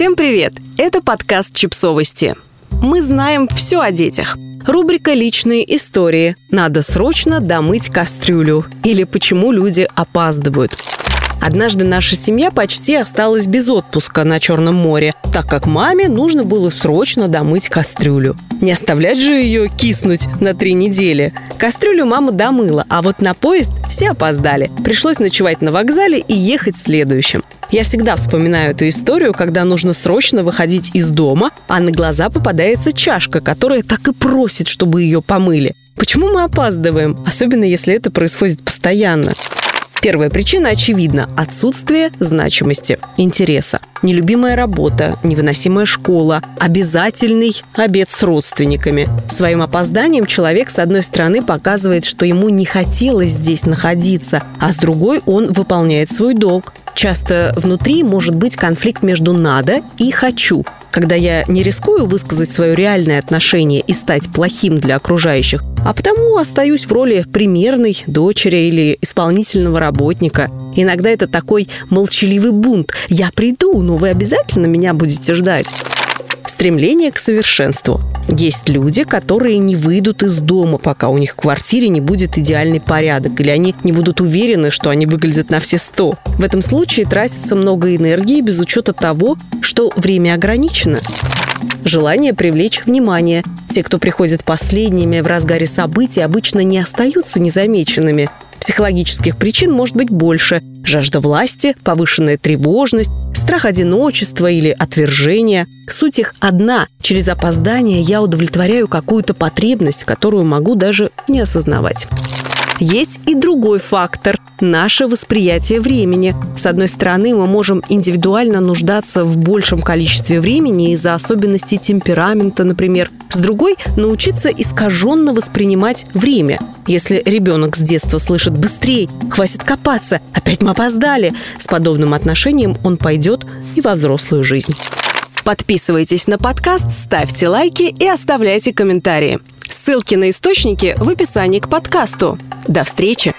Всем привет! Это подкаст «Чипсовости». Мы знаем все о детях. Рубрика «Личные истории». Надо срочно домыть кастрюлю. Или почему люди опаздывают. Однажды наша семья почти осталась без отпуска на Черном море, так как маме нужно было срочно домыть кастрюлю. Не оставлять же ее киснуть на три недели. Кастрюлю мама домыла, а вот на поезд все опоздали. Пришлось ночевать на вокзале и ехать следующим. Я всегда вспоминаю эту историю, когда нужно срочно выходить из дома, а на глаза попадается чашка, которая так и просит, чтобы ее помыли. Почему мы опаздываем, особенно если это происходит постоянно? Первая причина очевидна – отсутствие значимости, интереса. Нелюбимая работа, невыносимая школа, обязательный обед с родственниками. Своим опозданием человек, с одной стороны, показывает, что ему не хотелось здесь находиться, а с другой он выполняет свой долг. Часто внутри может быть конфликт между «надо» и «хочу», когда я не рискую высказать свое реальное отношение и стать плохим для окружающих, а потому остаюсь в роли примерной дочери или исполнительного работника. Иногда это такой молчаливый бунт. Я приду, но вы обязательно меня будете ждать. Стремление к совершенству. Есть люди, которые не выйдут из дома, пока у них в квартире не будет идеальный порядок, или они не будут уверены, что они выглядят на все сто. В этом случае тратится много энергии без учета того, что время ограничено. Желание привлечь внимание. Те, кто приходит последними в разгаре событий, обычно не остаются незамеченными. Психологических причин может быть больше. Жажда власти, повышенная тревожность, страх одиночества или отвержения. Суть их одна. Через опоздание я удовлетворяю какую-то потребность, которую могу даже не осознавать. Есть и другой фактор – наше восприятие времени. С одной стороны, мы можем индивидуально нуждаться в большем количестве времени из-за особенностей темперамента, например. С другой – научиться искаженно воспринимать время. Если ребенок с детства слышит «быстрей», «хватит копаться», «опять мы опоздали», с подобным отношением он пойдет и во взрослую жизнь. Подписывайтесь на подкаст, ставьте лайки и оставляйте комментарии. Ссылки на источники в описании к подкасту. До встречи!